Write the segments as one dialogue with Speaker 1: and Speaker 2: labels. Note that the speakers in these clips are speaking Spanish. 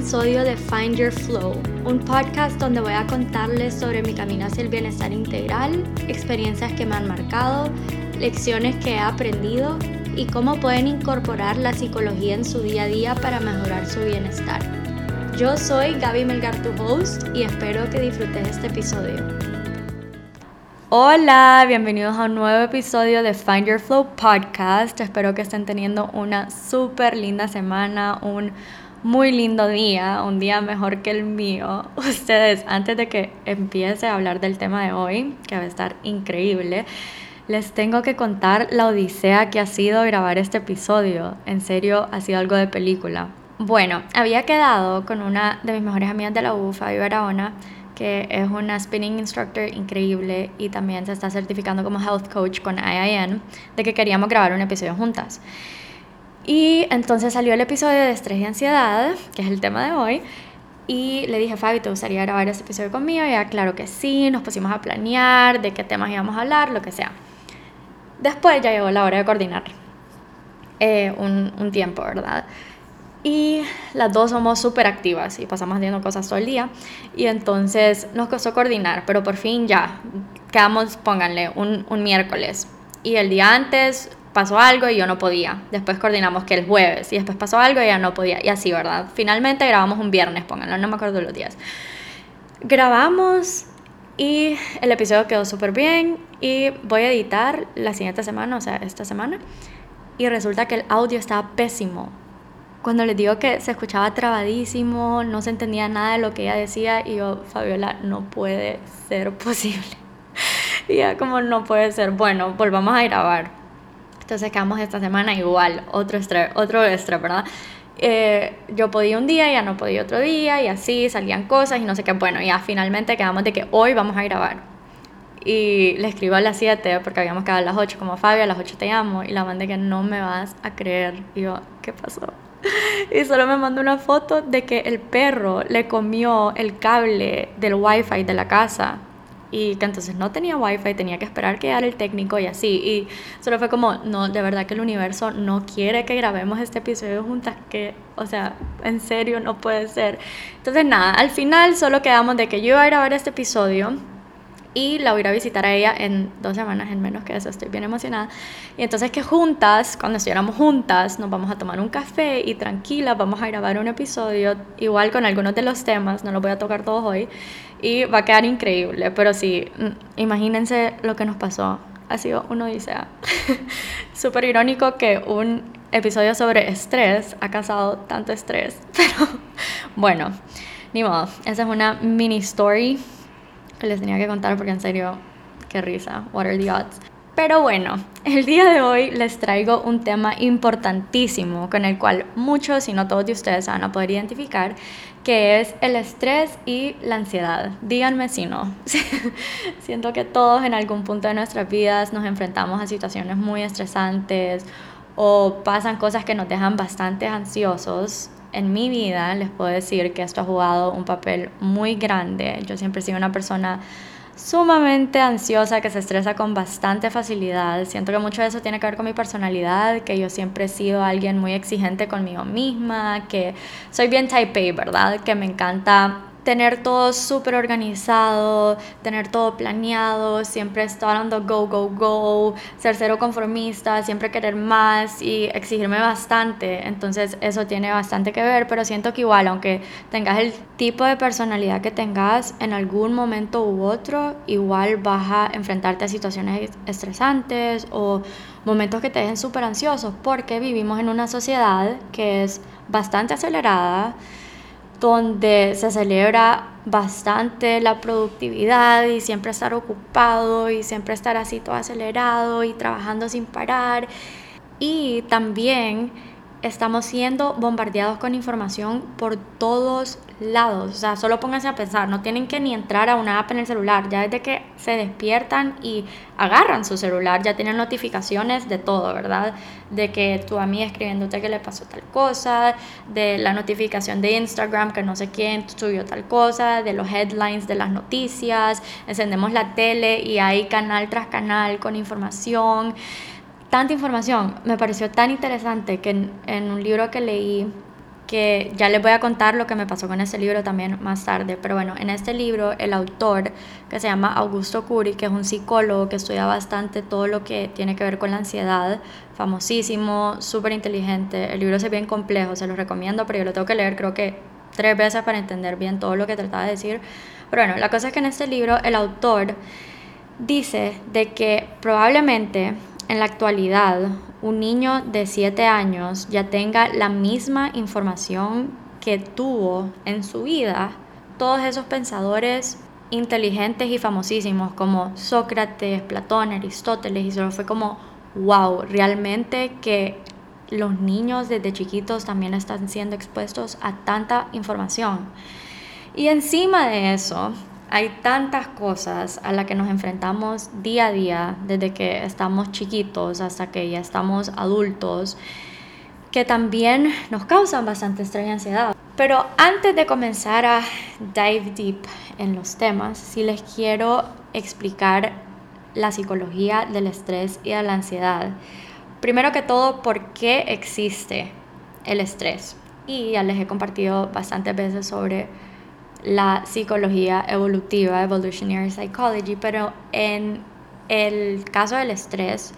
Speaker 1: episodio de Find Your Flow, un podcast donde voy a contarles sobre mi camino hacia el bienestar integral, experiencias que me han marcado, lecciones que he aprendido y cómo pueden incorporar la psicología en su día a día para mejorar su bienestar. Yo soy Gaby Melgar, tu host, y espero que disfrutes este episodio. Hola, bienvenidos a un nuevo episodio de Find Your Flow Podcast. Espero que estén teniendo una súper linda semana, un muy lindo día, un día mejor que el mío. Ustedes, antes de que empiece a hablar del tema de hoy, que va a estar increíble, les tengo que contar la odisea que ha sido grabar este episodio. En serio, ha sido algo de película. Bueno, había quedado con una de mis mejores amigas de la U, Fabi Barahona, que es una spinning instructor increíble y también se está certificando como health coach con IIN, de que queríamos grabar un episodio juntas. Y entonces salió el episodio de estrés y ansiedad, que es el tema de hoy, y le dije, Fabi, ¿te gustaría grabar este episodio conmigo? Y ella, claro que sí, nos pusimos a planear de qué temas íbamos a hablar, lo que sea. Después ya llegó la hora de coordinar eh, un, un tiempo, ¿verdad? y las dos somos súper activas y pasamos haciendo cosas todo el día y entonces nos costó coordinar, pero por fin ya quedamos, pónganle, un, un, miércoles y el día antes pasó algo y yo no podía, después coordinamos que el jueves y después pasó algo y ya no podía y así, ¿verdad? Finalmente grabamos un viernes, pónganlo, no me acuerdo los días. Grabamos y el episodio quedó súper bien y voy a editar la siguiente semana, o sea, esta semana y resulta que el audio estaba pésimo cuando les digo que se escuchaba trabadísimo, no se entendía nada de lo que ella decía y yo, Fabiola, no puede ser posible. y ya como no puede ser, bueno, volvamos a grabar. Entonces quedamos esta semana igual, otro estrés, otro estrés, ¿verdad? Eh, yo podía un día, ya no podía otro día y así salían cosas y no sé qué. Bueno, ya finalmente quedamos de que hoy vamos a grabar. Y le escribo a las 7 porque habíamos quedado a las 8 como Fabio, a las 8 te llamo y la mandé que no me vas a creer. Y yo, ¿qué pasó? y solo me mandó una foto de que el perro le comió el cable del wifi de la casa y que entonces no tenía wifi, tenía que esperar que llegara el técnico y así. Y solo fue como, no, de verdad que el universo no quiere que grabemos este episodio juntas, que, o sea, en serio no puede ser. Entonces nada, al final solo quedamos de que yo iba a grabar este episodio y la voy a visitar a ella en dos semanas, en menos que eso, estoy bien emocionada. Y entonces que juntas, cuando estuviéramos juntas, nos vamos a tomar un café y tranquila vamos a grabar un episodio, igual con algunos de los temas, no los voy a tocar todos hoy, y va a quedar increíble, pero sí, mm, imagínense lo que nos pasó, ha sido una odisea. Súper irónico que un episodio sobre estrés ha causado tanto estrés, pero bueno, ni modo, esa es una mini story les tenía que contar porque en serio, qué risa. What are the odds? Pero bueno, el día de hoy les traigo un tema importantísimo con el cual muchos, si no todos de ustedes, van a poder identificar, que es el estrés y la ansiedad. Díganme si no. Siento que todos en algún punto de nuestras vidas nos enfrentamos a situaciones muy estresantes o pasan cosas que nos dejan bastante ansiosos en mi vida les puedo decir que esto ha jugado un papel muy grande. Yo siempre he sido una persona sumamente ansiosa, que se estresa con bastante facilidad. Siento que mucho de eso tiene que ver con mi personalidad, que yo siempre he sido alguien muy exigente conmigo misma, que soy bien type A, ¿verdad? Que me encanta tener todo súper organizado, tener todo planeado, siempre estar dando go, go, go, ser cero conformista, siempre querer más y exigirme bastante. Entonces eso tiene bastante que ver, pero siento que igual, aunque tengas el tipo de personalidad que tengas en algún momento u otro, igual vas a enfrentarte a situaciones estresantes o momentos que te dejen súper ansiosos, porque vivimos en una sociedad que es bastante acelerada donde se celebra bastante la productividad y siempre estar ocupado y siempre estar así todo acelerado y trabajando sin parar. Y también estamos siendo bombardeados con información por todos lados. O sea, solo pónganse a pensar, no tienen que ni entrar a una app en el celular. Ya desde que se despiertan y agarran su celular, ya tienen notificaciones de todo, ¿verdad? De que tu amiga escribiéndote que le pasó tal cosa, de la notificación de Instagram que no sé quién subió tal cosa, de los headlines de las noticias. Encendemos la tele y hay canal tras canal con información tanta información. Me pareció tan interesante que en, un libro que leí que ya les voy a contar lo que me pasó con este libro también más tarde, pero bueno, en este libro el autor que se llama Augusto Curi, que es un psicólogo que estudia bastante todo lo que tiene que ver con la ansiedad, famosísimo, súper inteligente, el libro es bien complejo, se lo recomiendo, pero yo lo tengo que leer creo que tres veces para entender bien todo lo que trataba de decir, pero bueno, la cosa es que en este libro el autor dice de que probablemente en la actualidad un niño de 7 años ya tenga la misma información que tuvo en su vida todos esos pensadores inteligentes y famosísimos como Sócrates, Platón, Aristóteles, y solo fue como, wow, realmente que los niños desde chiquitos también están siendo expuestos a tanta información. Y encima de eso, hay tantas cosas a las que nos enfrentamos día a día, desde que estamos chiquitos hasta que ya estamos adultos, que también nos causan bastante estrés y ansiedad. Pero antes de comenzar a dive deep en los temas, sí les quiero explicar la psicología del estrés y de la ansiedad. Primero que todo, ¿por qué existe el estrés? Y ya les he compartido bastantes veces sobre la psicología evolutiva, evolutionary psychology, pero en el caso del estrés,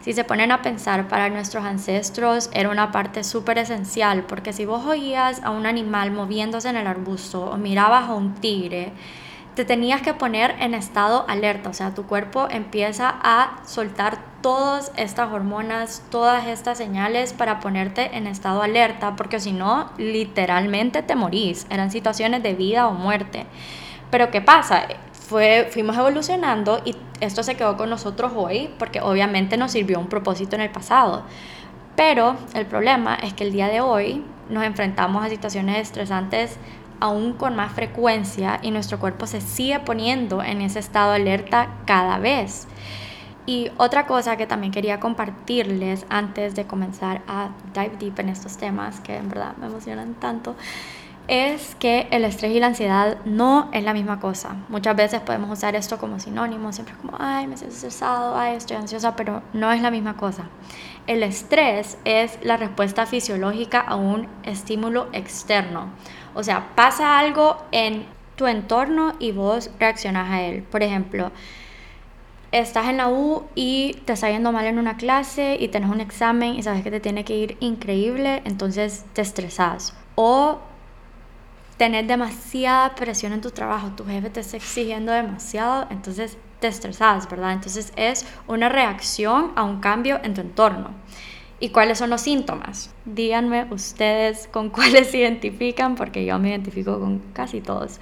Speaker 1: si se ponen a pensar para nuestros ancestros era una parte súper esencial, porque si vos oías a un animal moviéndose en el arbusto o mirabas a un tigre, te tenías que poner en estado alerta, o sea, tu cuerpo empieza a soltar todas estas hormonas, todas estas señales para ponerte en estado alerta, porque si no, literalmente te morís. Eran situaciones de vida o muerte. Pero ¿qué pasa? Fue, fuimos evolucionando y esto se quedó con nosotros hoy porque obviamente nos sirvió un propósito en el pasado. Pero el problema es que el día de hoy nos enfrentamos a situaciones estresantes aún con más frecuencia y nuestro cuerpo se sigue poniendo en ese estado alerta cada vez. Y otra cosa que también quería compartirles antes de comenzar a dive deep en estos temas que en verdad me emocionan tanto es que el estrés y la ansiedad no es la misma cosa. Muchas veces podemos usar esto como sinónimo, siempre como, ay, me siento estresado, ay, estoy ansiosa, pero no es la misma cosa. El estrés es la respuesta fisiológica a un estímulo externo. O sea, pasa algo en tu entorno y vos reaccionas a él. Por ejemplo, estás en la U y te está yendo mal en una clase y tenés un examen y sabes que te tiene que ir increíble, entonces te estresas. O tener demasiada presión en tu trabajo, tu jefe te está exigiendo demasiado, entonces te estresas, ¿verdad? Entonces es una reacción a un cambio en tu entorno. ¿Y cuáles son los síntomas? Díganme ustedes con cuáles se identifican, porque yo me identifico con casi todos.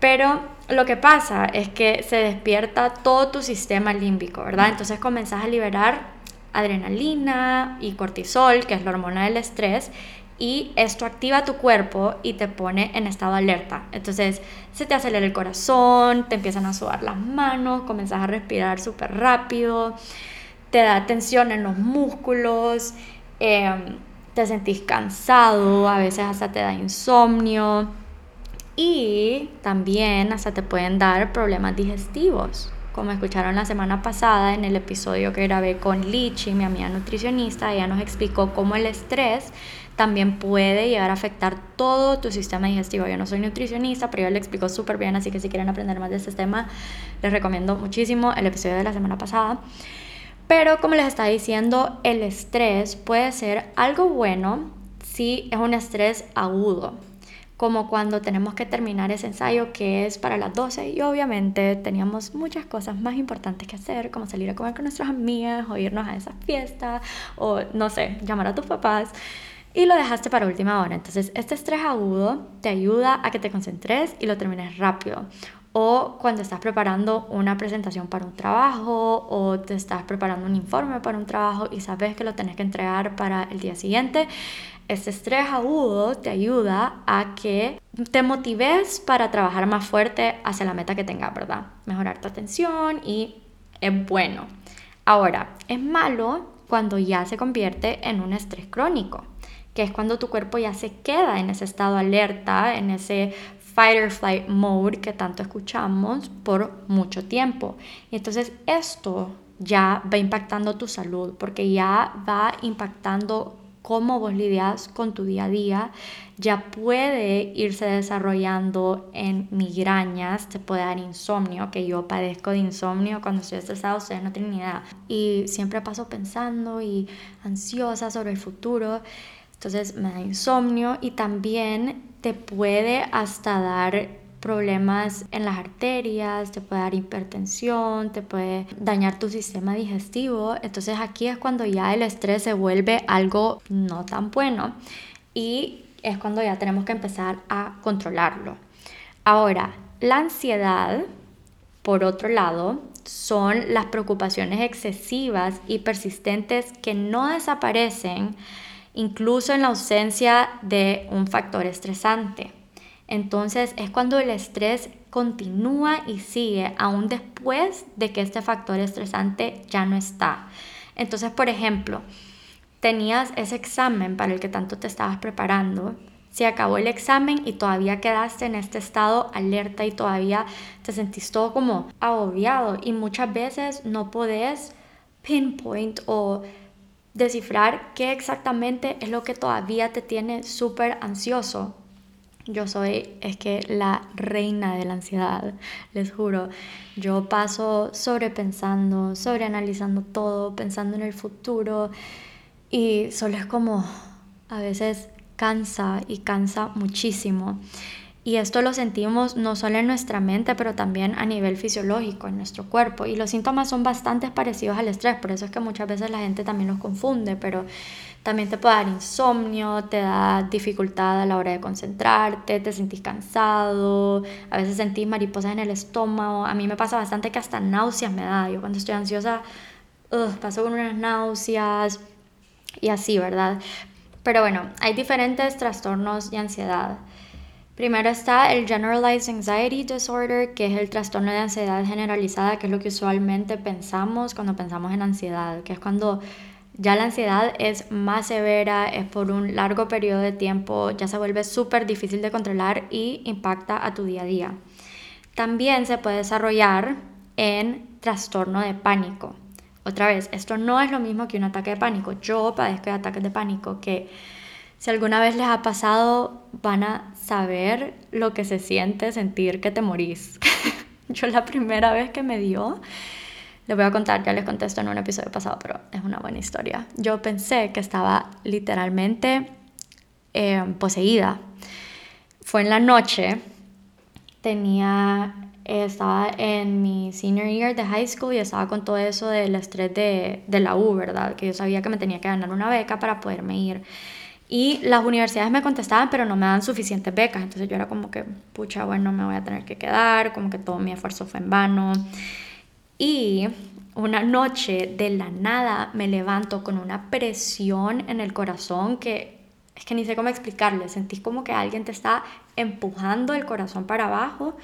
Speaker 1: Pero lo que pasa es que se despierta todo tu sistema límbico, ¿verdad? Entonces comenzás a liberar adrenalina y cortisol, que es la hormona del estrés, y esto activa tu cuerpo y te pone en estado alerta. Entonces se te acelera el corazón, te empiezan a sudar las manos, comenzas a respirar súper rápido, te da tensión en los músculos, em, te sentís cansado, a veces hasta te da insomnio y también hasta te pueden dar problemas digestivos como escucharon la semana pasada en el episodio que grabé con Lichi, mi amiga nutricionista, ella nos explicó cómo el estrés también puede llegar a afectar todo tu sistema digestivo. Yo no soy nutricionista, pero yo le explico súper bien, así que si quieren aprender más de este tema, les recomiendo muchísimo el episodio de la semana pasada. Pero como les estaba diciendo, el estrés puede ser algo bueno si es un estrés agudo como cuando tenemos que terminar ese ensayo que es para las 12 y obviamente teníamos muchas cosas más importantes que hacer, como salir a comer con nuestras amigas o irnos a esa fiesta o no sé, llamar a tus papás y lo dejaste para última hora. Entonces, este estrés agudo te ayuda a que te concentres y lo termines rápido. O cuando estás preparando una presentación para un trabajo o te estás preparando un informe para un trabajo y sabes que lo tenés que entregar para el día siguiente, este estrés agudo te ayuda a que te motives para trabajar más fuerte hacia la meta que tengas, ¿verdad? Mejorar tu atención y es bueno. Ahora, es malo cuando ya se convierte en un estrés crónico, que es cuando tu cuerpo ya se queda en ese estado alerta, en ese fight or flight mode que tanto escuchamos por mucho tiempo. Y entonces esto ya va impactando tu salud, porque ya va impactando cómo vos lidias con tu día a día, ya puede irse desarrollando en migrañas, te puede dar insomnio, que yo padezco de insomnio cuando estoy estresada, ustedes no tienen ni. Y siempre paso pensando y ansiosa sobre el futuro. Entonces me da insomnio y también te puede hasta dar problemas en las arterias, te puede dar hipertensión, te puede dañar tu sistema digestivo. Entonces aquí es cuando ya el estrés se vuelve algo no tan bueno y es cuando ya tenemos que empezar a controlarlo. Ahora, la ansiedad, por otro lado, son las preocupaciones excesivas y persistentes que no desaparecen incluso en la ausencia de un factor estresante. Entonces es cuando el estrés continúa y sigue aún después de que este factor estresante ya no está. Entonces, por ejemplo, tenías ese examen para el que tanto te estabas preparando, se acabó el examen y todavía quedaste en este estado alerta y todavía te sentís todo como agobiado y muchas veces no podés pinpoint o descifrar qué exactamente es lo que todavía te tiene súper ansioso yo soy, es que la reina de la ansiedad, les juro. Yo paso sobrepensando, sobreanalizando todo, pensando en el futuro y solo es como a veces cansa y cansa muchísimo. Y esto lo sentimos no solo en nuestra mente, pero también a nivel fisiológico, en nuestro cuerpo. Y los síntomas son bastante parecidos al estrés, por eso es que muchas veces la gente también los confunde, pero también te puede dar insomnio, te da dificultad a la hora de concentrarte, te sentís cansado, a veces sentís mariposas en el estómago. A mí me pasa bastante que hasta náuseas me da. Yo cuando estoy ansiosa, paso con unas náuseas y así, ¿verdad? Pero bueno, hay diferentes trastornos de ansiedad. Primero está el Generalized Anxiety Disorder, que es el trastorno de ansiedad generalizada, que es lo que usualmente pensamos cuando pensamos en ansiedad, que es cuando ya la ansiedad es más severa, es por un largo periodo de tiempo, ya se vuelve súper difícil de controlar y impacta a tu día a día. También se puede desarrollar en trastorno de pánico. Otra vez, esto no es lo mismo que un ataque de pánico. Yo padezco de ataques de pánico que si alguna vez les ha pasado van a saber lo que se siente sentir que te morís. Yo la primera vez que me dio, les voy a contar, ya les contesto en un episodio pasado, pero es una buena historia. Yo pensé que estaba literalmente eh, poseída. Fue en la noche, tenía, estaba en mi senior year de high school y estaba con todo eso del estrés de, de la U, ¿verdad? Que yo sabía que me tenía que ganar una beca para poderme ir. Y las universidades me contestaban, pero no me dan suficientes becas. Entonces yo era como que, pucha, bueno, me voy a tener que quedar, como que todo mi esfuerzo fue en vano. Y una noche de la nada me levanto con una presión en el corazón que es que ni sé cómo explicarle. Sentís como que alguien te está empujando el corazón para abajo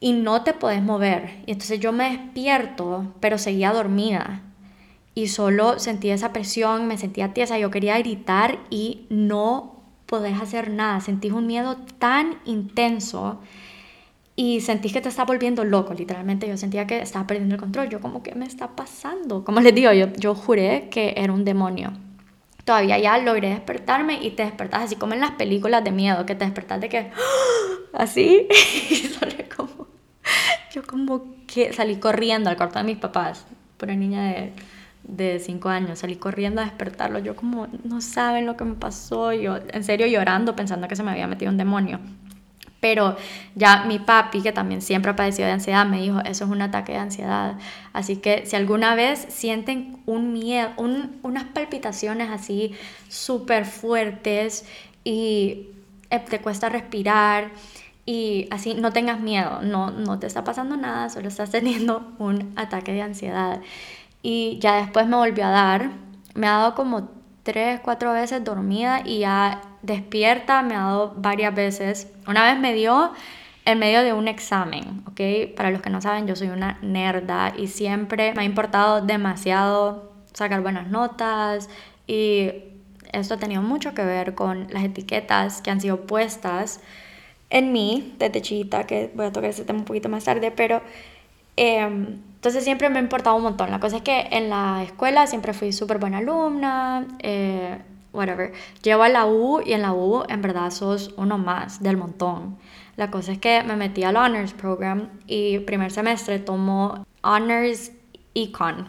Speaker 1: y no te puedes mover. Y entonces yo me despierto, pero seguía dormida. Y solo sentí esa presión, me sentía tiesa, yo quería gritar y no podés hacer nada. Sentís un miedo tan intenso y sentí que te está volviendo loco, literalmente yo sentía que estaba perdiendo el control, yo como que me está pasando, como les digo, yo, yo juré que era un demonio. Todavía ya logré despertarme y te despertas así como en las películas de miedo, que te despertas de que así y como yo como que salí corriendo al cuarto de mis papás, por una niña de de cinco años, salí corriendo a despertarlo, yo como no saben lo que me pasó, yo en serio llorando pensando que se me había metido un demonio. Pero ya mi papi, que también siempre ha padecido de ansiedad, me dijo, eso es un ataque de ansiedad. Así que si alguna vez sienten un miedo, unas palpitaciones así súper fuertes y eh, te cuesta respirar y así no tengas miedo, no, no te está pasando nada, solo estás teniendo un ataque de ansiedad. Y ya después me volvió a dar, me ha dado como tres, cuatro veces dormida y ya despierta me ha dado varias veces. Una vez me dio en medio de un examen, ¿ok? Para los que no saben, yo soy una nerda y siempre me ha importado demasiado sacar buenas notas y esto ha tenido mucho que ver con las etiquetas que han sido puestas en mí desde chiquita, que voy a tocar ese tema un poquito más tarde, pero em, entonces siempre me ha importado un montón. La cosa es que en la escuela siempre fui súper buena alumna, eh, whatever. Llevo a la U y en la U en verdad sos uno más del montón. La cosa es que me metí al Honors Program y primer semestre tomó Honors Econ,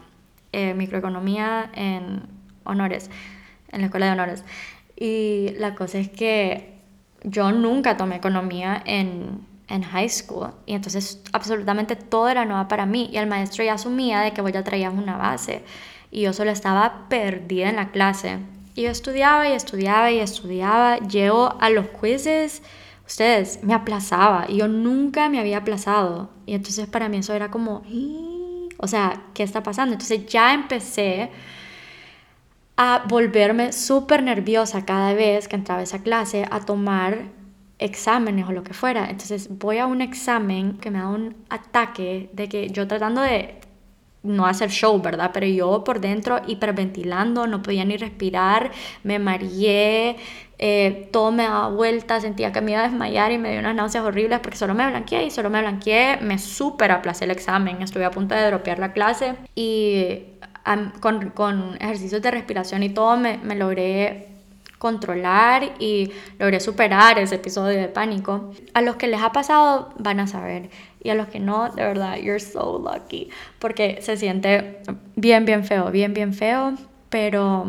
Speaker 1: eh, microeconomía en honores, en la escuela de honores. Y la cosa es que yo nunca tomé economía en, en high school y entonces absolutamente todo era nuevo para mí y el maestro ya asumía de que voy a traer una base y yo solo estaba perdida en la clase. Y yo estudiaba y estudiaba y estudiaba, llego a los quizzes ustedes, me aplazaba y yo nunca me había aplazado. Y entonces para mí eso era como, o sea, ¿qué está pasando? Entonces ya empecé a volverme súper nerviosa cada vez que entraba a esa clase a tomar exámenes o lo que fuera. Entonces voy a un examen que me da un ataque de que yo tratando de no hacer show, ¿verdad? Pero yo por dentro hiperventilando, no podía ni respirar, me mareé, eh, todo me daba vuelta, sentía que me iba a desmayar y me dio unas náuseas horribles porque solo me blanqueé y solo me blanqueé, me súper aplacé el examen, estuve a punto de dropear la clase y con, con, ejercicios de respiración y todo me, me logré controlar y logré superar ese episodio de pánico. A los que les ha pasado van a saber y a los que no, de verdad, you're so lucky porque se siente bien, bien feo, bien, bien feo, pero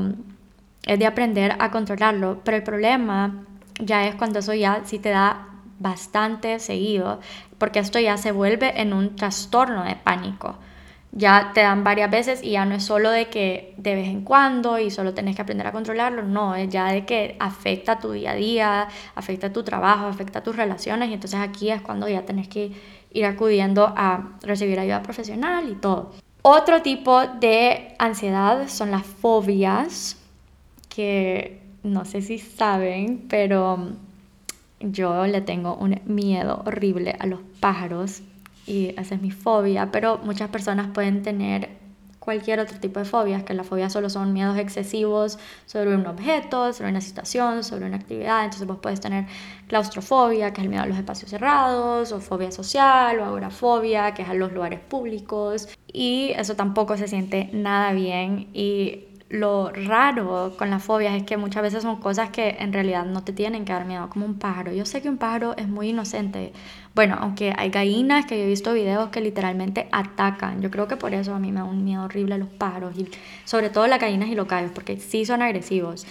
Speaker 1: es de aprender a controlarlo, pero el problema ya es cuando eso ya sí te da bastante seguido, porque esto ya se vuelve en un trastorno de pánico. Ya te dan varias veces y ya no es solo de que de vez en cuando y solo tenés que aprender a controlarlo, no, es ya de que afecta tu día a día, afecta tu trabajo, afecta tus relaciones y entonces aquí es cuando ya tenés que ir acudiendo a recibir ayuda profesional y todo. Otro tipo de ansiedad son las fobias, que no sé si saben, pero yo le tengo un miedo horrible a los pájaros y esa es mi fobia, pero muchas personas pueden tener cualquier otro tipo de fobias, que las fobias solo son miedos excesivos sobre un objeto, sobre una situación, sobre una actividad. Entonces vos puedes tener claustrofobia, que es el miedo a los espacios cerrados, o fobia social, o agorafobia, que es a los lugares públicos. Y eso tampoco se siente nada bien y lo raro con las fobias es que muchas veces son cosas que en realidad no te tienen que dar miedo, como un pájaro. Yo sé que un pájaro es muy inocente. Bueno, aunque hay gallinas que yo he visto videos que literalmente atacan. Yo creo que por eso a mí me da un miedo horrible los pájaros y sobre todo las gallinas y los gallos, porque sí son agresivos.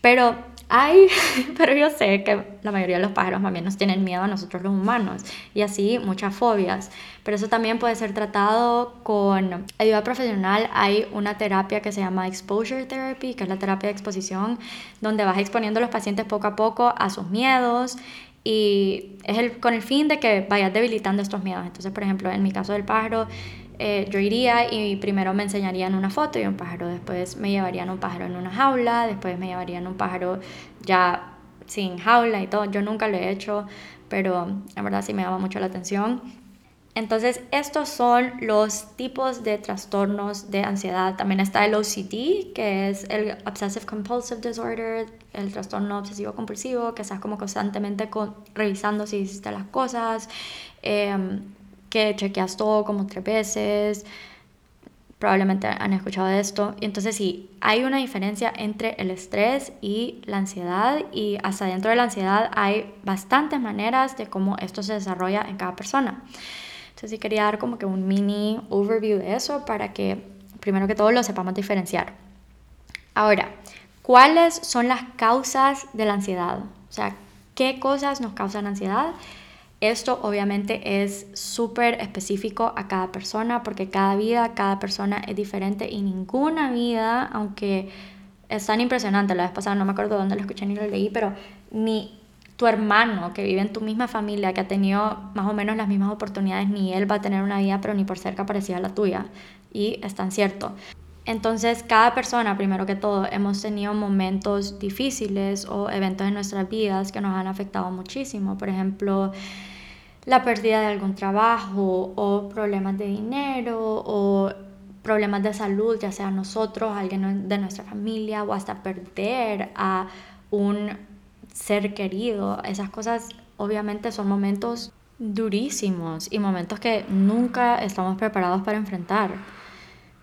Speaker 1: Pero hay, pero yo sé que la mayoría de los pájaros más bien nos tienen miedo a nosotros los humanos y así muchas fobias. Pero eso también puede ser tratado con ayuda profesional. Hay una terapia que se llama exposure therapy, que es la terapia de exposición, donde vas exponiendo a los pacientes poco a poco a sus miedos y es el, con el fin de que vayas debilitando estos miedos. Entonces, por ejemplo, en mi caso del pájaro, eh, yo iría y primero me enseñarían una foto y un pájaro, después me llevarían un pájaro en una jaula, después me llevarían un pájaro ya sin jaula y todo. Yo nunca lo he hecho, pero en verdad sí me llama mucho la atención. Entonces, estos son los tipos de trastornos de ansiedad. También está el OCD, que es el Obsessive Compulsive Disorder, el trastorno obsesivo compulsivo, que estás como constantemente revisando si hiciste las cosas. Eh, que chequeas todo como tres veces, probablemente han escuchado de esto. Entonces sí, hay una diferencia entre el estrés y la ansiedad y hasta dentro de la ansiedad hay bastantes maneras de cómo esto se desarrolla en cada persona. Entonces sí quería dar como que un mini overview de eso para que primero que todo lo sepamos diferenciar. Ahora, ¿cuáles son las causas de la ansiedad? O sea, ¿qué cosas nos causan ansiedad? Esto obviamente es súper específico a cada persona porque cada vida, cada persona es diferente y ninguna vida, aunque es tan impresionante, la vez pasada no me acuerdo dónde lo escuché ni lo leí, pero ni tu hermano que vive en tu misma familia, que ha tenido más o menos las mismas oportunidades, ni él va a tener una vida, pero ni por cerca parecida a la tuya. Y es tan cierto. Entonces, cada persona, primero que todo, hemos tenido momentos difíciles o eventos en nuestras vidas que nos han afectado muchísimo. Por ejemplo, la pérdida de algún trabajo o problemas de dinero o problemas de salud, ya sea nosotros, alguien de nuestra familia o hasta perder a un ser querido. Esas cosas obviamente son momentos durísimos y momentos que nunca estamos preparados para enfrentar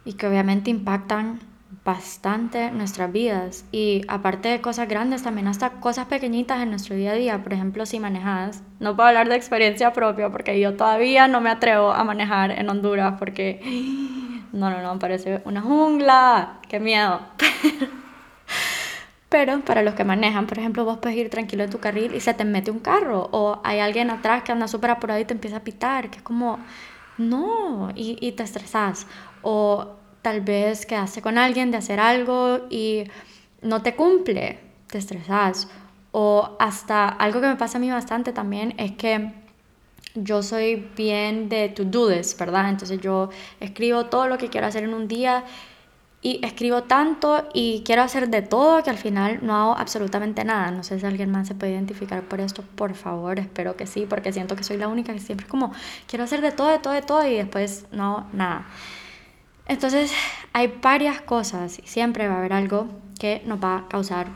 Speaker 1: y que obviamente impactan bastante nuestras vidas. Y aparte de cosas grandes también hasta cosas pequeñitas en nuestro día a día por ejemplo si manejas no puedo hablar de experiencia propia porque yo todavía no me atrevo a manejar en Honduras porque no no no parece una jungla qué miedo. Pero para los que manejan por ejemplo vos puedes ir tranquilo en tu carril y se te mete un carro o hay alguien atrás que anda súper apurado y te empieza a pitar que es como no y, y te estresas o tal vez quedaste con alguien de hacer algo y no te cumple, te estresas. O hasta algo que me pasa a mí bastante también es que yo soy bien de to-do list, ¿verdad? Entonces yo escribo todo lo que quiero hacer en un día y escribo tanto y quiero hacer de todo que al final no hago absolutamente nada. No sé si alguien más se puede identificar por esto, por favor, espero que sí, porque siento que soy la única que siempre es como quiero hacer de todo, de todo, de todo y después no, nada. Entonces hay varias cosas y siempre va a haber algo que nos va a causar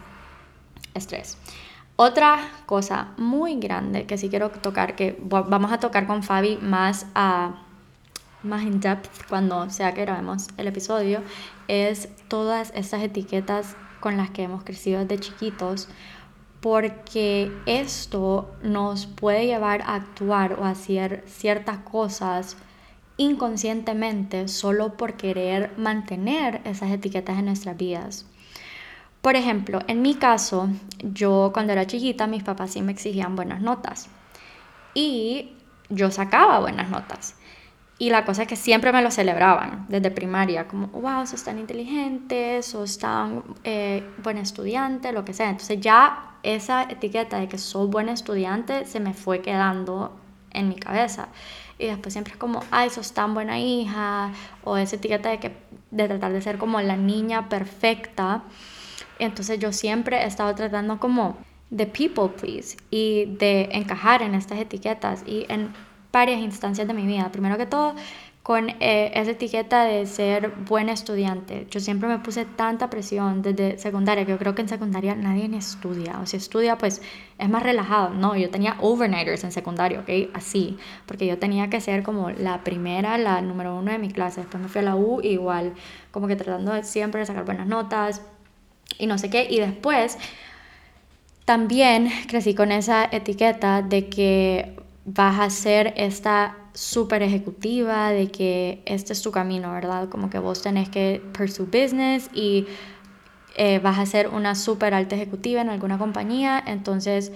Speaker 1: estrés. Otra cosa muy grande que sí quiero tocar, que vamos a tocar con Fabi más, a, más in depth cuando sea que grabemos el episodio, es todas estas etiquetas con las que hemos crecido desde chiquitos, porque esto nos puede llevar a actuar o a hacer ciertas cosas inconscientemente solo por querer mantener esas etiquetas en nuestras vidas. Por ejemplo, en mi caso, yo cuando era chiquita, mis papás sí me exigían buenas notas y yo sacaba buenas notas. Y la cosa es que siempre me lo celebraban desde primaria, como, wow, sos tan inteligente, sos tan eh, buen estudiante, lo que sea. Entonces ya esa etiqueta de que soy buen estudiante se me fue quedando en mi cabeza y después siempre es como, ay, sos tan buena hija, o esa etiqueta de, que, de tratar de ser como la niña perfecta. Entonces yo siempre he estado tratando como de people please y de encajar en estas etiquetas y en varias instancias de mi vida. Primero que todo, con eh, esa etiqueta de ser buen estudiante. Yo siempre me puse tanta presión desde secundaria, que yo creo que en secundaria nadie ni estudia, o si estudia pues es más relajado. No, yo tenía overnighters en secundaria, ¿ok? Así, porque yo tenía que ser como la primera, la número uno de mi clase. Después me fui a la U, igual, como que tratando de siempre de sacar buenas notas y no sé qué. Y después también crecí con esa etiqueta de que vas a ser esta súper ejecutiva de que este es tu camino, ¿verdad? Como que vos tenés que pursue business y eh, vas a ser una súper alta ejecutiva en alguna compañía. Entonces,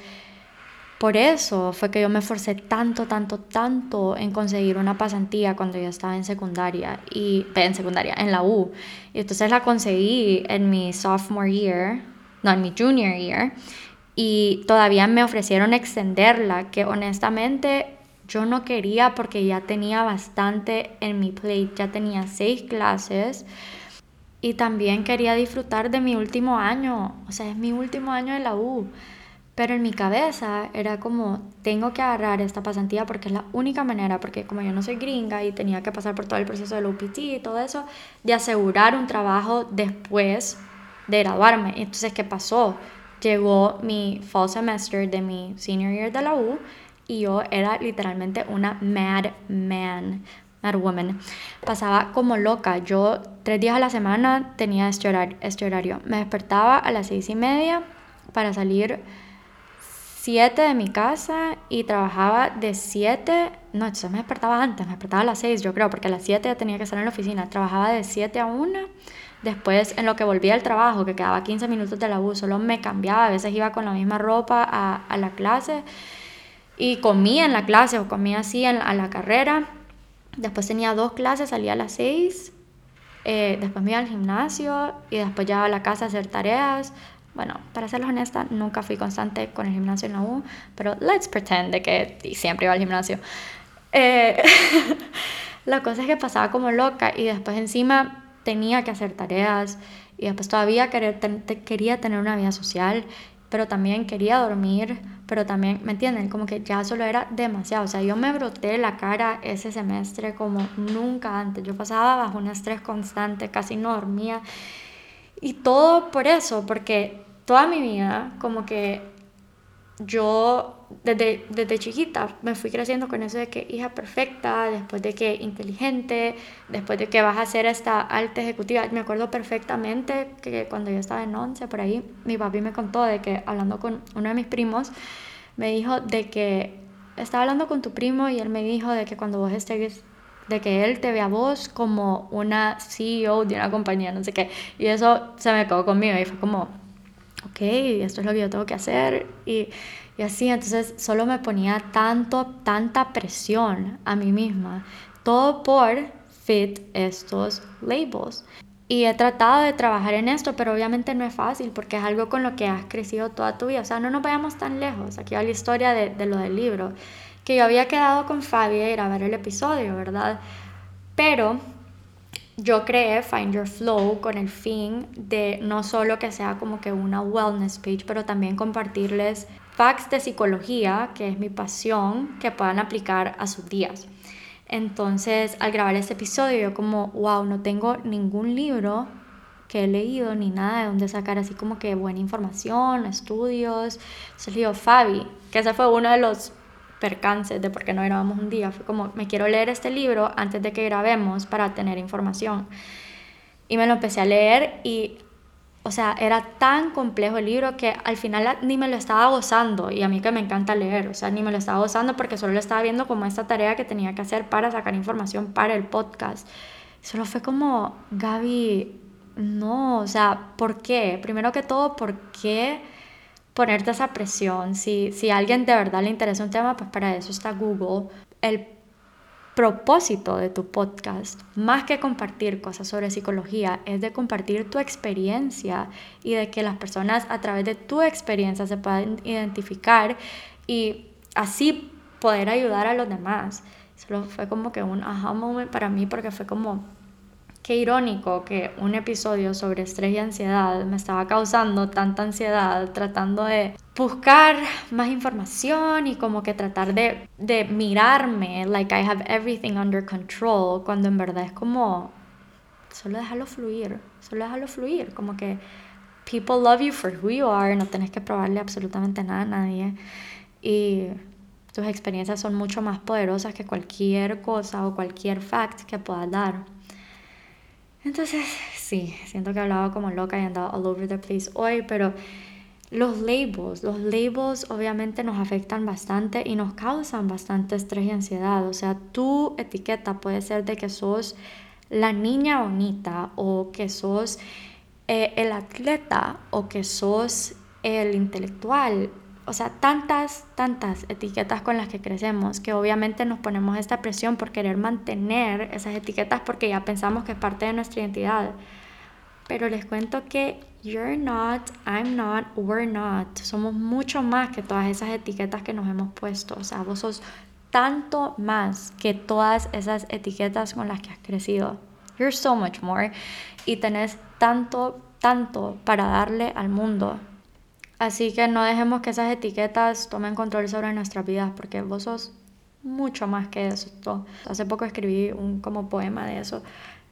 Speaker 1: por eso fue que yo me esforcé tanto, tanto, tanto en conseguir una pasantía cuando yo estaba en secundaria, y en secundaria, en la U. Y entonces la conseguí en mi sophomore year, no, en mi junior year. Y todavía me ofrecieron extenderla, que honestamente yo no quería porque ya tenía bastante en mi plate, ya tenía seis clases y también quería disfrutar de mi último año, o sea, es mi último año de la U. Pero en mi cabeza era como, tengo que agarrar esta pasantía porque es la única manera, porque como yo no soy gringa y tenía que pasar por todo el proceso del UPT y todo eso, de asegurar un trabajo después de graduarme. Entonces, ¿qué pasó? Llegó mi fall semester de mi senior year de la U y yo era literalmente una mad man, mad woman. Pasaba como loca. Yo tres días a la semana tenía este horario. Este horario. Me despertaba a las seis y media para salir siete de mi casa y trabajaba de siete, no, entonces me despertaba antes, me despertaba a las seis yo creo, porque a las siete ya tenía que estar en la oficina. Trabajaba de siete a una. Después, en lo que volvía al trabajo, que quedaba 15 minutos de la bus, solo me cambiaba. A veces iba con la misma ropa a, a la clase y comía en la clase o comía así en, a la carrera. Después tenía dos clases, salía a las seis. Eh, después me iba al gimnasio y después ya a la casa a hacer tareas. Bueno, para ser honesta, nunca fui constante con el gimnasio en la U, pero let's pretend de que siempre iba al gimnasio. Eh, la cosa es que pasaba como loca y después encima tenía que hacer tareas y después todavía querer, quería tener una vida social, pero también quería dormir pero también, ¿me entienden? Como que ya solo era demasiado. O sea, yo me broté la cara ese semestre como nunca antes. Yo pasaba bajo un estrés constante, casi no dormía. Y todo por eso, porque toda mi vida como que yo desde, desde chiquita me fui creciendo con eso de que hija perfecta, después de que inteligente, después de que vas a ser esta alta ejecutiva. Me acuerdo perfectamente que cuando yo estaba en once por ahí, mi papi me contó de que hablando con uno de mis primos, me dijo de que estaba hablando con tu primo y él me dijo de que cuando vos estés de que él te ve a vos como una CEO de una compañía, no sé qué. Y eso se me quedó conmigo y fue como, ok, esto es lo que yo tengo que hacer. Y, y así, entonces solo me ponía tanto, tanta presión a mí misma. Todo por fit estos labels. Y he tratado de trabajar en esto, pero obviamente no es fácil porque es algo con lo que has crecido toda tu vida. O sea, no nos vayamos tan lejos. Aquí va la historia de, de lo del libro que yo había quedado con Fabi a grabar el episodio, ¿verdad? Pero yo creé Find Your Flow con el fin de no solo que sea como que una wellness page, pero también compartirles facts de psicología, que es mi pasión, que puedan aplicar a sus días. Entonces, al grabar este episodio, yo como, wow, no tengo ningún libro que he leído ni nada de donde sacar así como que buena información, estudios. Entonces le Fabi, que ese fue uno de los percances de por qué no grabamos un día. Fue como, me quiero leer este libro antes de que grabemos para tener información. Y me lo empecé a leer y, o sea, era tan complejo el libro que al final ni me lo estaba gozando. Y a mí que me encanta leer, o sea, ni me lo estaba gozando porque solo lo estaba viendo como esta tarea que tenía que hacer para sacar información para el podcast. Solo fue como, Gaby, no, o sea, ¿por qué? Primero que todo, ¿por qué? ponerte esa presión. Si, si a alguien de verdad le interesa un tema, pues para eso está Google. El propósito de tu podcast, más que compartir cosas sobre psicología, es de compartir tu experiencia y de que las personas a través de tu experiencia se puedan identificar y así poder ayudar a los demás. Solo fue como que un aha moment para mí porque fue como, Qué irónico que un episodio sobre estrés y ansiedad me estaba causando tanta ansiedad tratando de buscar más información y como que tratar de, de mirarme like I have everything under control cuando en verdad es como solo déjalo fluir, solo déjalo fluir, como que people love you for who you are, no tenés que probarle absolutamente nada a nadie y tus experiencias son mucho más poderosas que cualquier cosa o cualquier fact que puedas dar. Entonces, sí, siento que he hablado como loca y he andado all over the place hoy, pero los labels, los labels obviamente nos afectan bastante y nos causan bastante estrés y ansiedad. O sea, tu etiqueta puede ser de que sos la niña bonita o que sos eh, el atleta o que sos el intelectual o sea, tantas, tantas etiquetas con las que crecemos, que obviamente nos ponemos esta presión por querer mantener esas etiquetas porque ya pensamos que es parte de nuestra identidad. Pero les cuento que you're not, I'm not, we're not. Somos mucho más que todas esas etiquetas que nos hemos puesto. O sea, vos sos tanto más que todas esas etiquetas con las que has crecido. You're so much more. Y tenés tanto, tanto para darle al mundo. Así que no dejemos que esas etiquetas tomen control sobre nuestras vidas, porque vos sos mucho más que eso. Hace poco escribí un como poema de eso,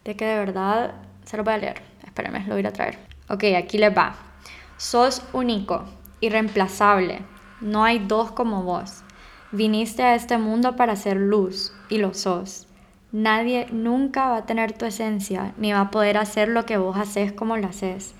Speaker 1: de que de verdad se lo voy a leer. Espérenme, lo voy a traer. Ok, aquí les va. Sos único, irreemplazable. No hay dos como vos. Viniste a este mundo para ser luz y lo sos. Nadie nunca va a tener tu esencia ni va a poder hacer lo que vos haces como lo haces.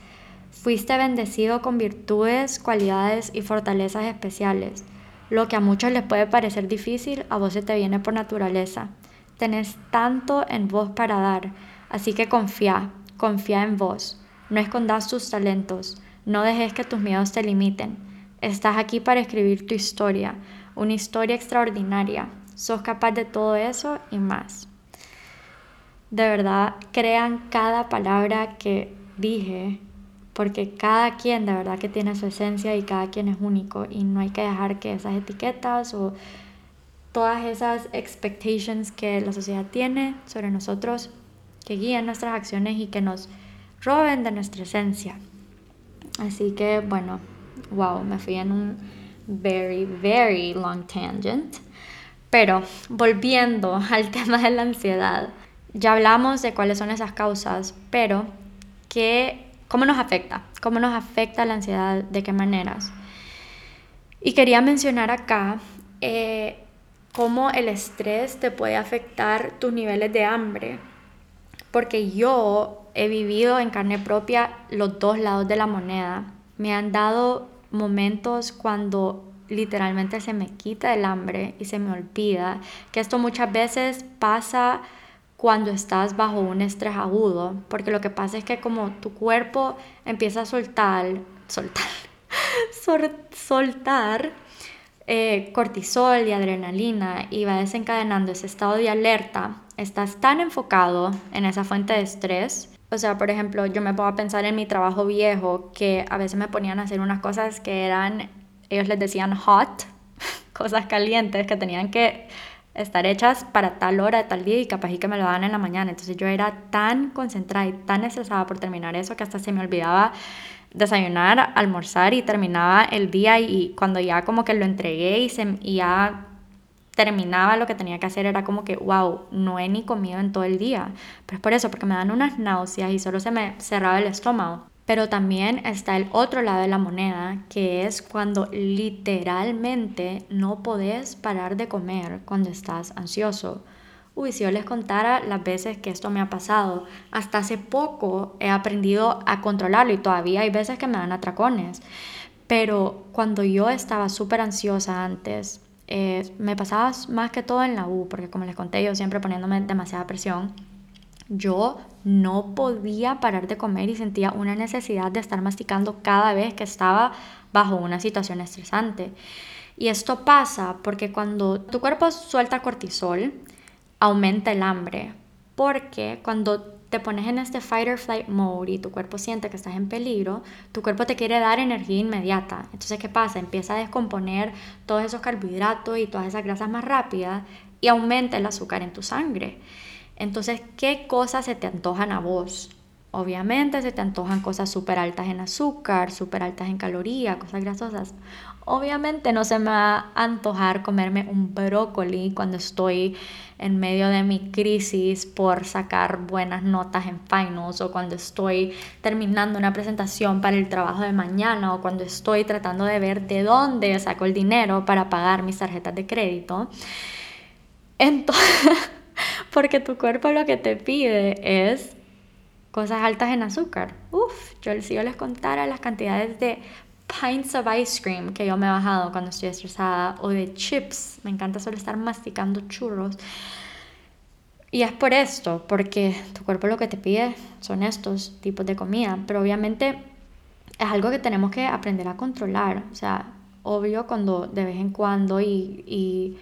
Speaker 1: Fuiste bendecido con virtudes, cualidades y fortalezas especiales. Lo que a muchos les puede parecer difícil, a vos se te viene por naturaleza. Tenés tanto en vos para dar, así que confía, confía en vos. No escondas tus talentos, no dejes que tus miedos te limiten. Estás aquí para escribir tu historia, una historia extraordinaria. Sos capaz de todo eso y más. De verdad, crean cada palabra que dije porque cada quien de verdad que tiene su esencia y cada quien es único y no hay que dejar que esas etiquetas o todas esas expectations que la sociedad tiene sobre nosotros que guíen nuestras acciones y que nos roben de nuestra esencia. Así que bueno, wow, me fui en un very, very long tangent. Pero volviendo al tema de la ansiedad, ya hablamos de cuáles son esas causas, pero ¿qué ¿Cómo nos afecta? ¿Cómo nos afecta la ansiedad? ¿De qué maneras? Y quería mencionar acá eh, cómo el estrés te puede afectar tus niveles de hambre, porque yo he vivido en carne propia los dos lados de la moneda. Me han dado momentos cuando literalmente se me quita el hambre y se me olvida, que esto muchas veces pasa cuando estás bajo un estrés agudo, porque lo que pasa es que como tu cuerpo empieza a soltar, soltar, soltar eh, cortisol y adrenalina y va desencadenando ese estado de alerta, estás tan enfocado en esa fuente de estrés. O sea, por ejemplo, yo me puedo pensar en mi trabajo viejo que a veces me ponían a hacer unas cosas que eran, ellos les decían hot, cosas calientes que tenían que estar hechas para tal hora, tal día y capaz y que me lo daban en la mañana. Entonces yo era tan concentrada y tan estresada por terminar eso que hasta se me olvidaba desayunar, almorzar y terminaba el día y cuando ya como que lo entregué y, se, y ya terminaba lo que tenía que hacer era como que, wow, no he ni comido en todo el día. Pero es por eso, porque me dan unas náuseas y solo se me cerraba el estómago. Pero también está el otro lado de la moneda, que es cuando literalmente no podés parar de comer cuando estás ansioso. Uy, si yo les contara las veces que esto me ha pasado, hasta hace poco he aprendido a controlarlo y todavía hay veces que me dan atracones. Pero cuando yo estaba súper ansiosa antes, eh, me pasaba más que todo en la U, porque como les conté, yo siempre poniéndome demasiada presión yo no podía parar de comer y sentía una necesidad de estar masticando cada vez que estaba bajo una situación estresante. Y esto pasa porque cuando tu cuerpo suelta cortisol, aumenta el hambre. Porque cuando te pones en este fight or flight mode y tu cuerpo siente que estás en peligro, tu cuerpo te quiere dar energía inmediata. Entonces, ¿qué pasa? Empieza a descomponer todos esos carbohidratos y todas esas grasas más rápidas y aumenta el azúcar en tu sangre. Entonces, ¿qué cosas se te antojan a vos? Obviamente se te antojan cosas súper altas en azúcar, súper altas en calorías, cosas grasosas. Obviamente no se me va a antojar comerme un brócoli cuando estoy en medio de mi crisis por sacar buenas notas en finals o cuando estoy terminando una presentación para el trabajo de mañana o cuando estoy tratando de ver de dónde saco el dinero para pagar mis tarjetas de crédito. Entonces... Porque tu cuerpo lo que te pide es cosas altas en azúcar. Uf, yo si yo les contara las cantidades de pints of ice cream que yo me he bajado cuando estoy estresada o de chips, me encanta solo estar masticando churros. Y es por esto, porque tu cuerpo lo que te pide son estos tipos de comida, pero obviamente es algo que tenemos que aprender a controlar. O sea, obvio cuando de vez en cuando y, y,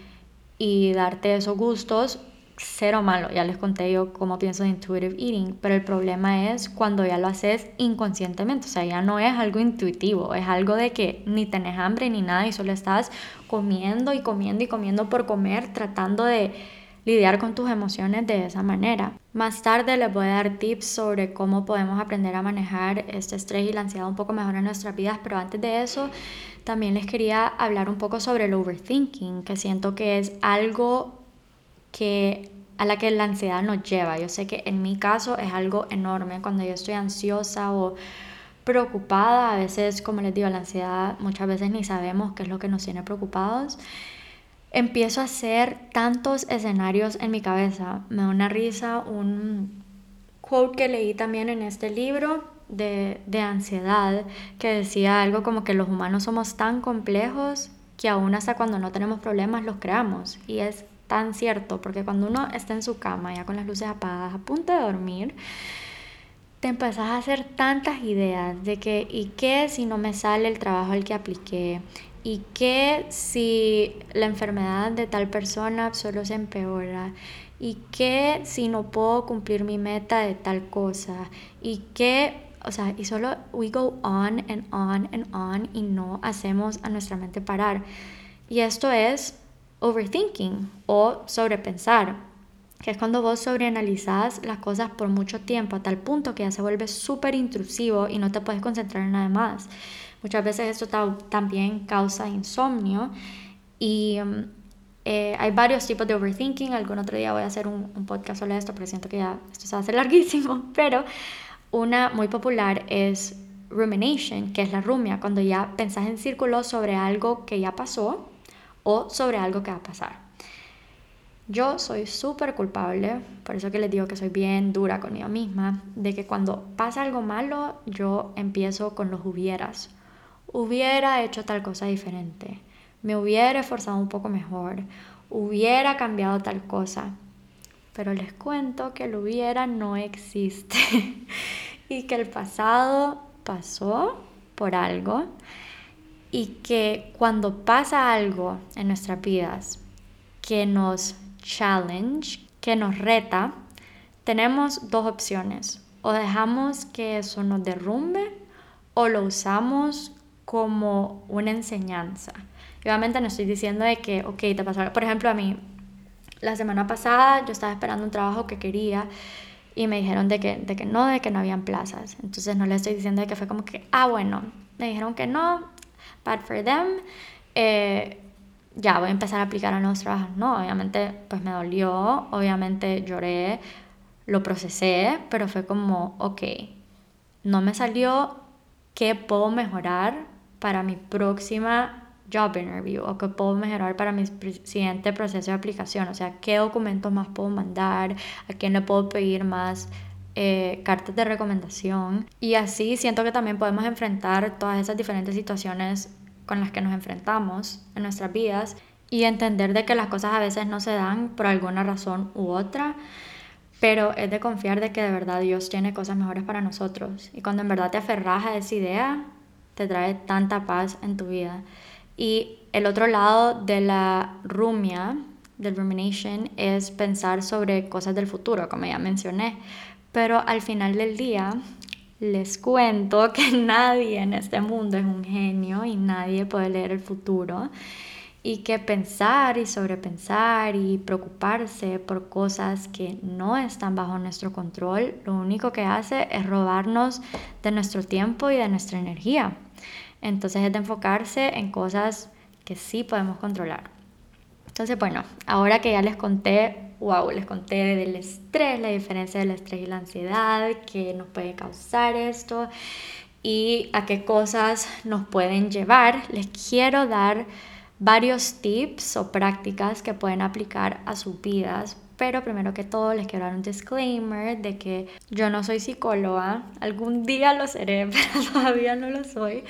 Speaker 1: y darte esos gustos, cero malo, ya les conté yo cómo pienso de intuitive eating, pero el problema es cuando ya lo haces inconscientemente, o sea, ya no es algo intuitivo, es algo de que ni tenés hambre ni nada y solo estás comiendo y comiendo y comiendo por comer, tratando de lidiar con tus emociones de esa manera. Más tarde les voy a dar tips sobre cómo podemos aprender a manejar este estrés y la ansiedad un poco mejor en nuestras vidas, pero antes de eso también les quería hablar un poco sobre el overthinking, que siento que es algo que a la que la ansiedad nos lleva. Yo sé que en mi caso es algo enorme. Cuando yo estoy ansiosa o preocupada, a veces, como les digo, la ansiedad muchas veces ni sabemos qué es lo que nos tiene preocupados. Empiezo a hacer tantos escenarios en mi cabeza. Me da una risa un quote que leí también en este libro de, de ansiedad que decía algo como que los humanos somos tan complejos que aún hasta cuando no tenemos problemas los creamos. Y es tan cierto, porque cuando uno está en su cama ya con las luces apagadas, a punto de dormir, te empezás a hacer tantas ideas de que, ¿y qué si no me sale el trabajo al que apliqué? ¿Y qué si la enfermedad de tal persona solo se empeora? ¿Y qué si no puedo cumplir mi meta de tal cosa? ¿Y qué, o sea, y solo we go on and on and on y no hacemos a nuestra mente parar? Y esto es overthinking o sobrepensar, que es cuando vos sobreanalizás las cosas por mucho tiempo a tal punto que ya se vuelve súper intrusivo y no te puedes concentrar en nada más. Muchas veces esto también causa insomnio y mm, eh, hay varios tipos de overthinking. Algún otro día voy a hacer un, un, podcast sobre esto porque siento que ya esto se va a hacer larguísimo, pero una muy popular es rumination, que es la rumia, cuando ya pensás en círculo sobre algo que ya pasó o sobre algo que va a pasar. Yo soy súper culpable, por eso que les digo que soy bien dura conmigo misma, de que cuando pasa algo malo yo empiezo con los hubieras. Hubiera hecho tal cosa diferente, me hubiera esforzado un poco mejor, hubiera cambiado tal cosa. Pero les cuento que el hubiera no existe y que el pasado pasó por algo y que cuando pasa algo en nuestras vidas que nos challenge, que nos reta, tenemos dos opciones. O dejamos que eso nos derrumbe o lo usamos como una enseñanza. obviamente no estoy diciendo de que, ok, te pasó. Por ejemplo, a mí, la semana pasada yo estaba esperando un trabajo que quería y me dijeron de que, de que no, de que no habían plazas. Entonces no le estoy diciendo de que fue como que, ah, bueno, me dijeron que no, bad for them. Eh, ya voy a empezar a aplicar a nuevos trabajos. No, obviamente pues me dolió, obviamente lloré, lo procesé, pero fue como, ok, no me salió, ¿qué puedo mejorar para mi próxima job interview o qué puedo mejorar para mi siguiente proceso de aplicación? O sea, ¿qué documentos más puedo mandar? ¿A quién le puedo pedir más? Eh, cartas de recomendación y así siento que también podemos enfrentar todas esas diferentes situaciones con las que nos enfrentamos en nuestras vidas y entender de que las cosas a veces no se dan por alguna razón u otra, pero es de confiar de que de verdad Dios tiene cosas mejores para nosotros y cuando en verdad te aferras a esa idea, te trae tanta paz en tu vida. Y el otro lado de la rumia, del rumination, es pensar sobre cosas del futuro, como ya mencioné. Pero al final del día, les cuento que nadie en este mundo es un genio y nadie puede leer el futuro y que pensar y sobrepensar y preocuparse por cosas que no están bajo nuestro control, lo único que hace es robarnos de nuestro tiempo y de nuestra energía. Entonces es de enfocarse en cosas que sí podemos controlar. Entonces, bueno, ahora que ya les conté wow, les conté del estrés, la diferencia del estrés y la ansiedad, qué nos puede causar esto y a qué cosas nos pueden llevar. Les quiero dar varios tips o prácticas que pueden aplicar a sus vidas. Pero primero que todo les quiero dar un disclaimer de que yo no soy psicóloga, algún día lo seré, pero todavía no lo soy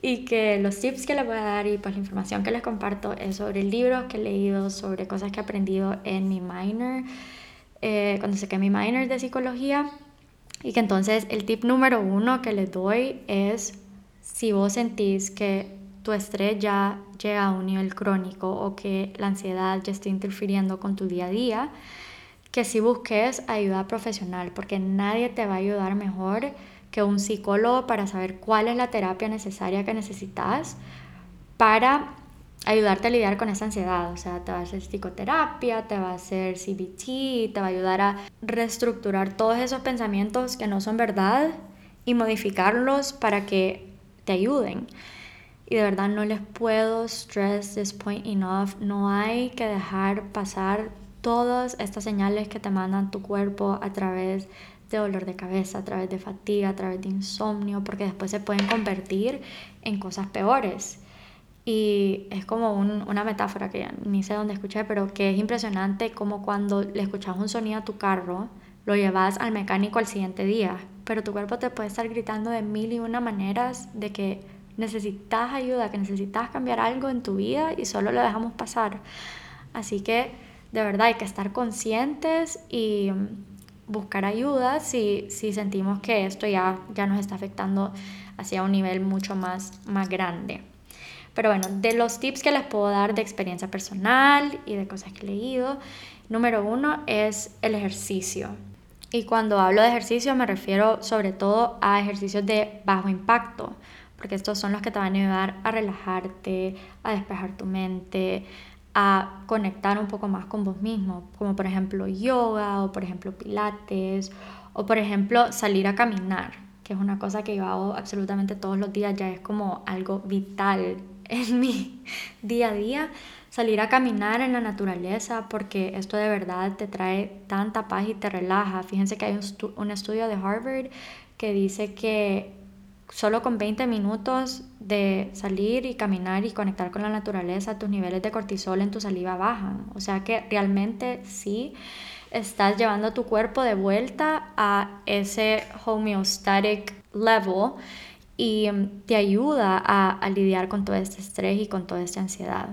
Speaker 1: y que los tips que les voy a dar y pues la información que les comparto es sobre libros que he leído, sobre cosas que he aprendido en mi minor, eh, cuando saqué mi minor de psicología. Y que entonces el tip número uno que les doy es si vos sentís que tu estrés ya llega a un nivel crónico o que la ansiedad ya está interfiriendo con tu día a día, que si busques ayuda profesional porque nadie te va a ayudar mejor que un psicólogo para saber cuál es la terapia necesaria que necesitas para ayudarte a lidiar con esa ansiedad. O sea, te va a hacer psicoterapia, te va a hacer CBT, te va a ayudar a reestructurar todos esos pensamientos que no son verdad y modificarlos para que te ayuden. Y de verdad no les puedo stress this point enough. No hay que dejar pasar todas estas señales que te mandan tu cuerpo a través de dolor de cabeza, a través de fatiga, a través de insomnio, porque después se pueden convertir en cosas peores. Y es como una metáfora que ni sé dónde escuché, pero que es impresionante como cuando le escuchas un sonido a tu carro, lo llevas al mecánico al siguiente día, pero tu cuerpo te puede estar gritando de mil y una maneras de que necesitas ayuda, que necesitas cambiar algo en tu vida y solo lo dejamos pasar. Así que de verdad hay que estar conscientes y buscar ayuda si, si sentimos que esto ya, ya nos está afectando hacia un nivel mucho más, más grande. Pero bueno, de los tips que les puedo dar de experiencia personal y de cosas que he leído, número uno es el ejercicio. Y cuando hablo de ejercicio me refiero sobre todo a ejercicios de bajo impacto, porque estos son los que te van a ayudar a relajarte, a despejar tu mente, a conectar un poco más con vos mismo, como por ejemplo yoga o por ejemplo pilates o por ejemplo salir a caminar, que es una cosa que yo hago absolutamente todos los días, ya es como algo vital en mi día a día, salir a caminar en la naturaleza porque esto de verdad te trae tanta paz y te relaja. Fíjense que hay un, un estudio de Harvard que dice que solo con 20 minutos de salir y caminar y conectar con la naturaleza, tus niveles de cortisol en tu saliva bajan. O sea que realmente sí estás llevando tu cuerpo de vuelta a ese homeostatic level y te ayuda a, a lidiar con todo este estrés y con toda esta ansiedad.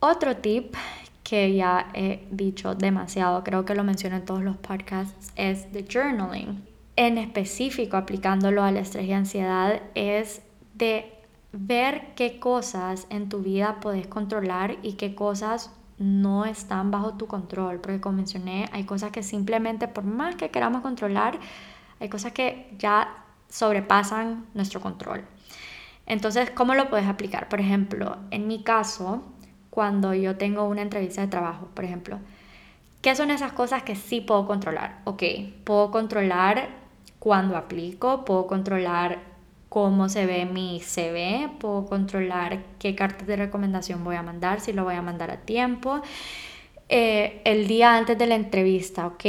Speaker 1: Otro tip que ya he dicho demasiado, creo que lo menciono en todos los podcasts, es the journaling. En específico, aplicándolo al estrés y ansiedad, es de ver qué cosas en tu vida puedes controlar y qué cosas no están bajo tu control. Porque como mencioné, hay cosas que simplemente por más que queramos controlar, hay cosas que ya sobrepasan nuestro control. Entonces, ¿cómo lo puedes aplicar? Por ejemplo, en mi caso, cuando yo tengo una entrevista de trabajo, por ejemplo. ¿Qué son esas cosas que sí puedo controlar? Ok, puedo controlar cuando aplico, puedo controlar cómo se ve mi CV, puedo controlar qué cartas de recomendación voy a mandar, si lo voy a mandar a tiempo. Eh, el día antes de la entrevista, ok,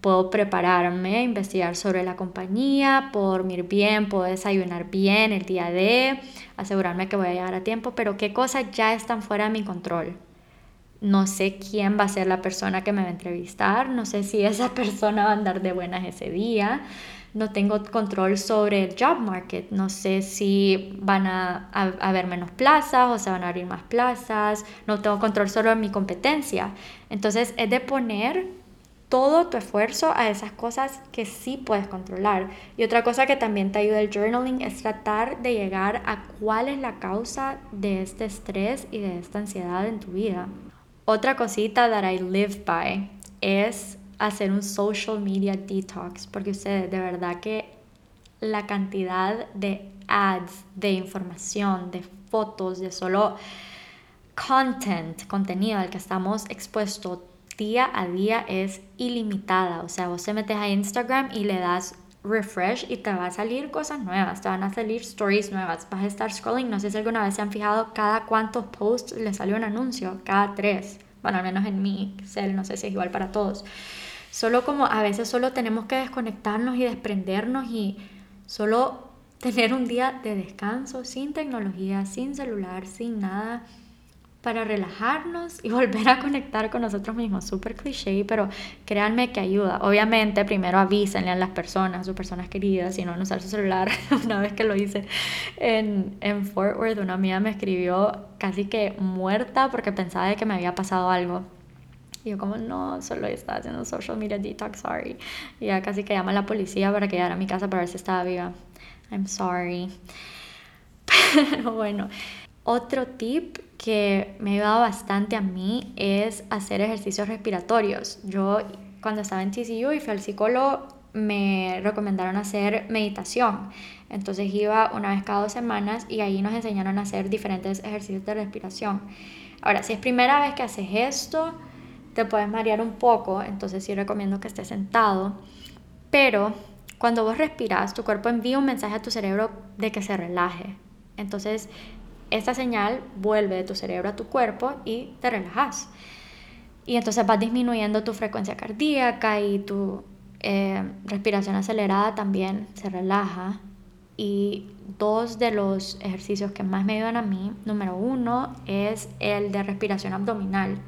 Speaker 1: puedo prepararme, investigar sobre la compañía, puedo dormir bien, puedo desayunar bien el día de, asegurarme que voy a llegar a tiempo, pero qué cosas ya están fuera de mi control. No sé quién va a ser la persona que me va a entrevistar, no sé si esa persona va a andar de buenas ese día, no tengo control sobre el job market, no sé si van a, haber menos plazas o se van a abrir más plazas, no tengo control sobre mi competencia. Entonces es de poner todo tu esfuerzo a esas cosas que sí puedes controlar. Y otra cosa que también te ayuda el journaling es tratar de llegar a cuál es la causa de este estrés y de esta ansiedad en tu vida. Otra cosita that I live by es hacer un social media detox, porque ustedes de verdad que la cantidad de ads, de información, de fotos, de solo content, contenido al que estamos expuestos día a día es ilimitada. O sea, vos te metes a Instagram y le das refresh y te va a salir cosas nuevas, te van a salir stories nuevas, vas a estar scrolling, no sé si alguna vez se han fijado cada cuántos posts le salió un anuncio, cada tres, bueno, al menos en mi cel, no sé si es igual para todos. Solo como a veces solo tenemos que desconectarnos y desprendernos y solo tener un día de descanso sin tecnología, sin celular, sin nada para relajarnos y volver a conectar con nosotros mismos. Súper cliché, pero créanme que ayuda. Obviamente, primero avísenle a las personas, a sus personas queridas, no, no usar su celular. una vez que lo hice en, en Fort Worth, una amiga me escribió casi que muerta porque pensaba de que me había pasado algo. Y yo como, no, solo estaba haciendo social media detox, sorry. Y ya casi que llama a la policía para que llegara a mi casa para ver si estaba viva. I'm sorry. Pero bueno, otro tip que me ha ayudado bastante a mí es hacer ejercicios respiratorios. Yo cuando estaba en TCU y fui al psicólogo me recomendaron hacer meditación. Entonces iba una vez cada dos semanas y ahí nos enseñaron a hacer diferentes ejercicios de respiración. Ahora, si es primera vez que haces esto, te puedes marear un poco, entonces sí recomiendo que estés sentado. Pero cuando vos respiras, tu cuerpo envía un mensaje a tu cerebro de que se relaje. Entonces, esta señal vuelve de tu cerebro a tu cuerpo y te relajas. Y entonces vas disminuyendo tu frecuencia cardíaca y tu eh, respiración acelerada también se relaja. Y dos de los ejercicios que más me ayudan a mí, número uno, es el de respiración abdominal.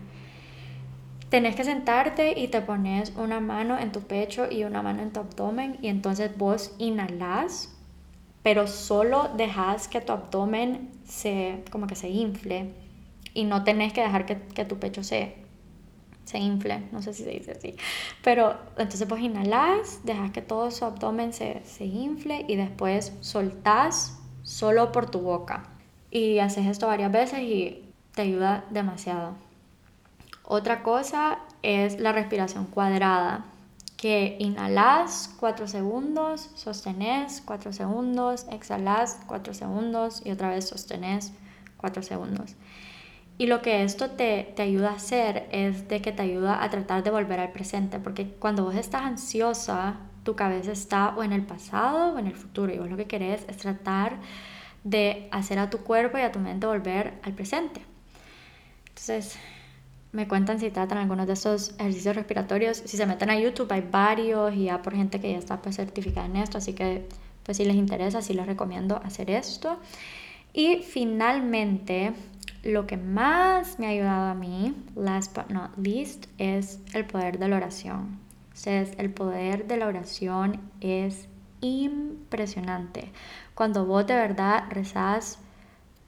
Speaker 1: Tenés que sentarte y te pones una mano en tu pecho y una mano en tu abdomen y entonces vos inhalás pero solo dejas que tu abdomen se, como que se infle y no tenés que dejar que, que tu pecho se, se infle, no sé si se dice así, pero entonces pues inhalas, dejas que todo su abdomen se, se infle y después soltás solo por tu boca. Y haces esto varias veces y te ayuda demasiado. Otra cosa es la respiración cuadrada que inhalas 4 segundos, sostenés 4 segundos, exhalas 4 segundos y otra vez sostenés 4 segundos. Y lo que esto te, te, ayuda a hacer es de que te ayuda a tratar de volver al presente, porque cuando vos estás ansiosa, tu cabeza está o en el pasado o en el futuro, y vos lo que querés es tratar de hacer a tu cuerpo y a tu mente volver al presente. Entonces, me cuentan si tratan algunos de esos ejercicios respiratorios. Si se meten a YouTube hay varios y ya por gente que ya está pues, certificada en esto, así que pues si les interesa, sí les recomiendo hacer esto. Y finalmente, lo que más me ha ayudado a mí, last but not least, es el poder de la oración. Entonces, el poder de la oración es impresionante. Cuando vos de verdad rezás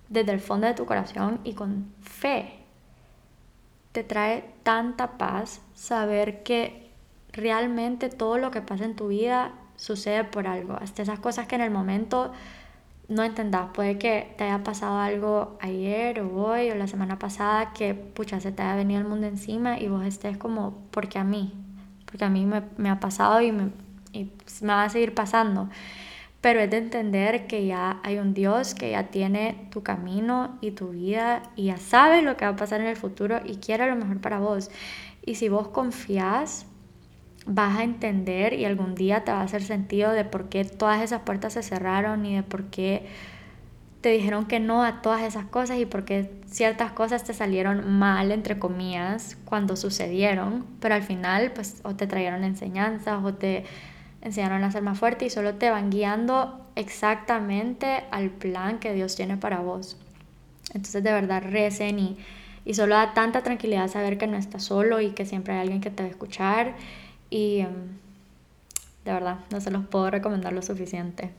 Speaker 1: desde el fondo de tu corazón y con fe, te trae tanta paz saber que realmente todo lo que pasa en tu vida sucede por algo. Hasta esas cosas que en el momento no entendás. Puede que te haya pasado algo ayer o hoy o la semana pasada que, pucha, se te haya venido el mundo encima y vos estés como, porque a mí, porque a mí me, ha pasado y me, y me va a seguir pasando. Pero es de entender que ya hay un Dios que ya tiene tu camino y tu vida y ya sabe lo que va a pasar en el futuro y quiere lo mejor para vos. Y si vos confías, vas a entender y algún día te va a hacer sentido de por qué todas esas puertas se cerraron y de por qué te dijeron que no a todas esas cosas y por qué ciertas cosas te salieron mal, entre comillas, cuando sucedieron, pero al final pues o te trajeron enseñanzas o te enseñaron a ser más fuerte y solo te van guiando exactamente al plan que Dios tiene para vos. Entonces de verdad recen y, y solo da tanta tranquilidad saber que no estás solo y que siempre hay alguien que te va a escuchar y em, de verdad, no se los puedo recomendar lo suficiente.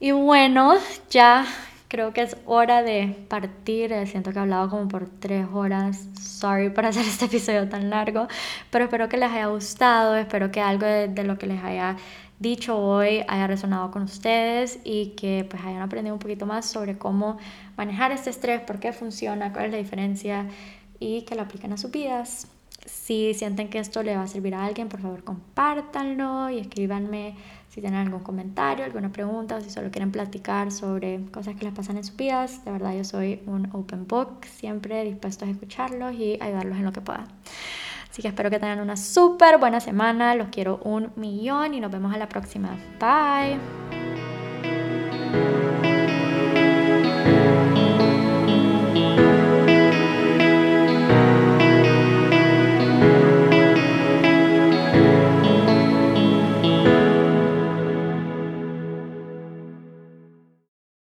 Speaker 1: Y bueno, ya creo que es hora de partir. Siento que he hablado como por tres horas. Sorry por hacer este episodio tan largo. Pero espero que les haya gustado. Espero que algo de, de, lo que les haya dicho hoy haya resonado con ustedes y que pues hayan aprendido un poquito más sobre cómo manejar este estrés, por qué funciona, cuál es la diferencia y que lo apliquen a sus vidas. Si sienten que esto le va a servir a alguien, por favor compártanlo y escríbanme si tienen algún comentario, alguna pregunta o si solo quieren platicar sobre cosas que les pasan en sus vidas, de verdad yo soy un open book, siempre dispuesto a escucharlos y ayudarlos en lo que pueda. Así que espero que tengan una súper buena semana, los quiero un millón y nos vemos a la próxima. Bye.